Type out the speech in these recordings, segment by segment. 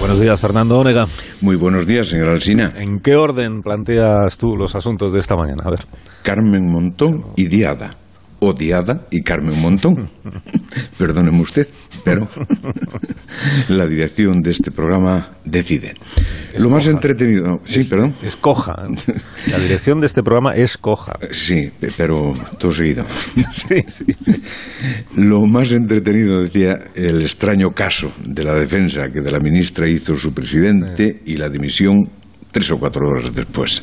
Buenos días, Fernando Onega. Muy buenos días, señora Alsina. ¿En qué orden planteas tú los asuntos de esta mañana? A ver. Carmen Montón y Diada odiada y Carmen montón. Perdóneme usted, pero la dirección de este programa decide. Lo más entretenido. Sí, perdón. Es coja. La dirección de este programa es coja. Sí, pero todo seguido. Sí, sí, Lo más entretenido, decía, el extraño caso de la defensa que de la ministra hizo su presidente y la dimisión tres o cuatro horas después.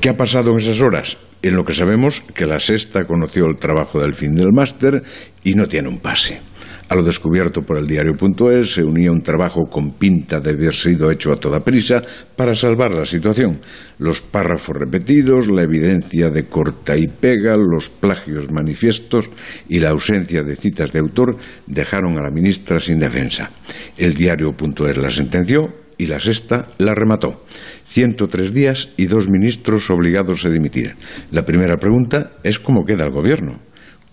¿Qué ha pasado en esas horas? En lo que sabemos que la sexta conoció el trabajo del fin del máster y no tiene un pase. A lo descubierto por el diario.es se unía un trabajo con pinta de haber sido hecho a toda prisa para salvar la situación. Los párrafos repetidos, la evidencia de corta y pega, los plagios manifiestos y la ausencia de citas de autor dejaron a la ministra sin defensa. El diario.es la sentenció y la sexta la remató. 103 días y dos ministros obligados a dimitir. La primera pregunta es cómo queda el gobierno.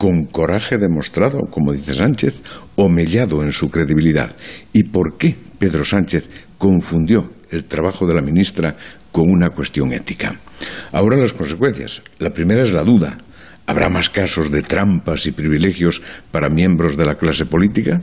¿Con coraje demostrado, como dice Sánchez, o mellado en su credibilidad? ¿Y por qué Pedro Sánchez confundió el trabajo de la ministra con una cuestión ética? Ahora las consecuencias. La primera es la duda. ¿Habrá más casos de trampas y privilegios para miembros de la clase política?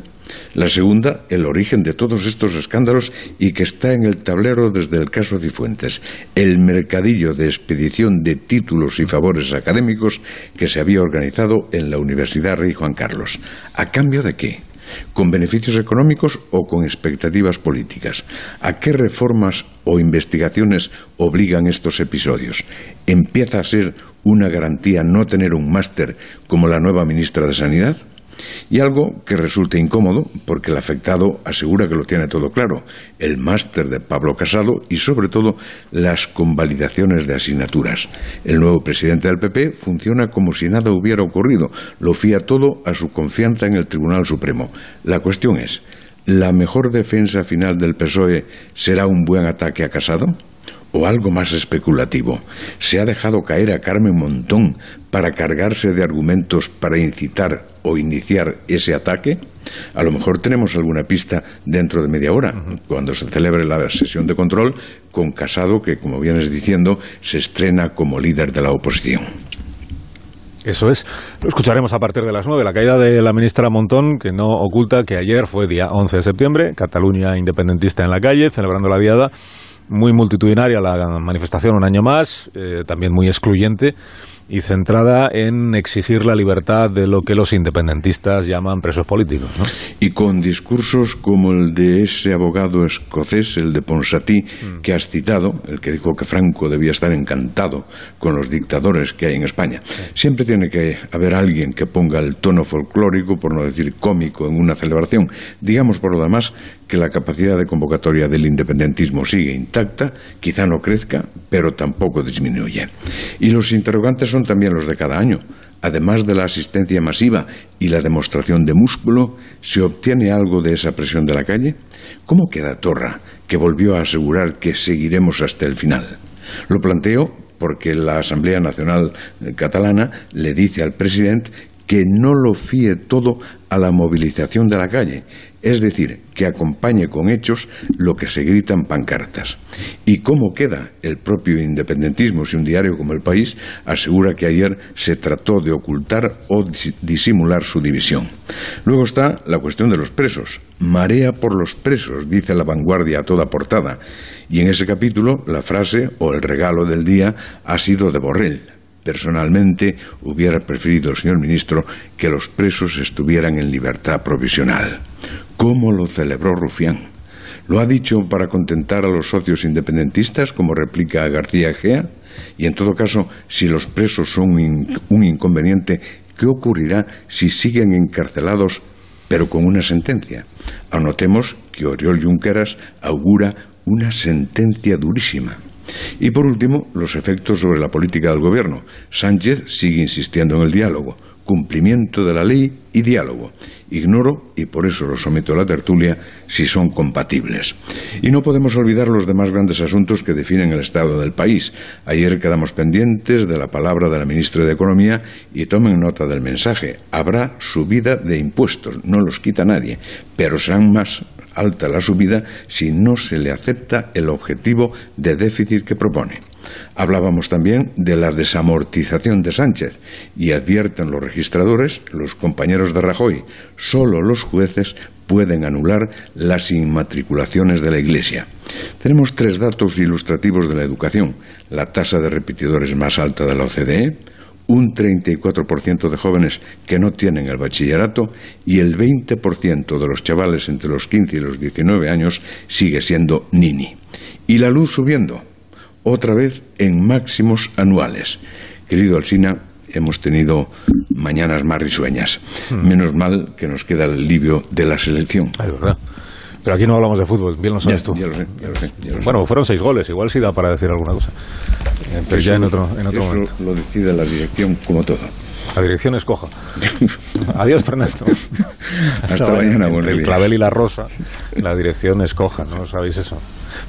La segunda, el origen de todos estos escándalos y que está en el tablero desde el caso Cifuentes, el mercadillo de expedición de títulos y favores académicos que se había organizado en la Universidad Rey Juan Carlos. ¿A cambio de qué? ¿Con beneficios económicos o con expectativas políticas? ¿A qué reformas o investigaciones obligan estos episodios? ¿Empieza a ser una garantía no tener un máster como la nueva ministra de Sanidad? Y algo que resulta incómodo, porque el afectado asegura que lo tiene todo claro, el máster de Pablo Casado y sobre todo las convalidaciones de asignaturas. El nuevo presidente del PP funciona como si nada hubiera ocurrido, lo fía todo a su confianza en el Tribunal Supremo. La cuestión es, ¿la mejor defensa final del PSOE será un buen ataque a Casado? O algo más especulativo. Se ha dejado caer a Carmen Montón para cargarse de argumentos para incitar o iniciar ese ataque. A lo mejor tenemos alguna pista dentro de media hora, cuando se celebre la sesión de control con Casado, que, como vienes diciendo, se estrena como líder de la oposición. Eso es. Lo escucharemos a partir de las nueve. La caída de la ministra Montón, que no oculta que ayer fue día 11 de septiembre, Cataluña independentista en la calle, celebrando la diada muy multitudinaria la manifestación un año más, eh, también muy excluyente y centrada en exigir la libertad de lo que los independentistas llaman presos políticos. Y con discursos como el de ese abogado escocés, el de Ponsatí, mm. que has citado, el que dijo que Franco debía estar encantado con los dictadores que hay en España. Siempre tiene que haber alguien que ponga el tono folclórico, por no decir cómico, en una celebración. Digamos, por lo demás, que la capacidad de convocatoria del independentismo sigue intacta, quizá no crezca, pero tampoco disminuye. Y los interrogantes son también los de cada año. Además de la asistencia masiva y la demostración de músculo, ¿se obtiene algo de esa presión de la calle? ¿Cómo queda Torra, que volvió a asegurar que seguiremos hasta el final? Lo planteo porque la Asamblea Nacional Catalana le dice al presidente que no lo fíe todo a la movilización de la calle, es decir, que acompañe con hechos lo que se gritan pancartas. ¿Y cómo queda el propio independentismo si un diario como El País asegura que ayer se trató de ocultar o disimular su división? Luego está la cuestión de los presos. Marea por los presos, dice la vanguardia a toda portada. Y en ese capítulo la frase o el regalo del día ha sido de Borrell, Personalmente hubiera preferido señor ministro que los presos estuvieran en libertad provisional. ¿Cómo lo celebró Rufián? ¿Lo ha dicho para contentar a los socios independentistas, como replica García Egea? Y en todo caso, si los presos son un inconveniente, ¿qué ocurrirá si siguen encarcelados pero con una sentencia? Anotemos que Oriol Junqueras augura una sentencia durísima. Y por último, los efectos sobre la política del gobierno. Sánchez sigue insistiendo en el diálogo, cumplimiento de la ley y diálogo. Ignoro, y por eso lo someto a la tertulia, si son compatibles. Y no podemos olvidar los demás grandes asuntos que definen el estado del país. Ayer quedamos pendientes de la palabra de la ministra de Economía y tomen nota del mensaje. Habrá subida de impuestos, no los quita nadie, pero serán más alta la subida si no se le acepta el objetivo de déficit que propone. Hablábamos también de la desamortización de Sánchez y advierten los registradores, los compañeros de Rajoy, solo los jueces pueden anular las inmatriculaciones de la Iglesia. Tenemos tres datos ilustrativos de la educación. La tasa de repetidores más alta de la OCDE, un 34% de jóvenes que no tienen el bachillerato y el 20% de los chavales entre los 15 y los 19 años sigue siendo nini. Y la luz subiendo, otra vez en máximos anuales. Querido Alsina, hemos tenido mañanas más risueñas. Hmm. Menos mal que nos queda el alivio de la selección. Es verdad. Pero aquí no hablamos de fútbol, bien lo sabes tú. Ya lo sé, ya lo sé, bueno, fueron seis goles, igual sí da para decir alguna cosa. Eh, pero ya en otro, en otro eso lo decide la dirección como todo. La dirección escoja. Adiós, Fernando. Hasta, mañana, El clavel y la rosa, la dirección escoja, ¿no sabéis eso?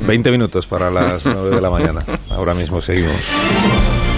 Veinte minutos para las nueve de la mañana. Ahora mismo seguimos.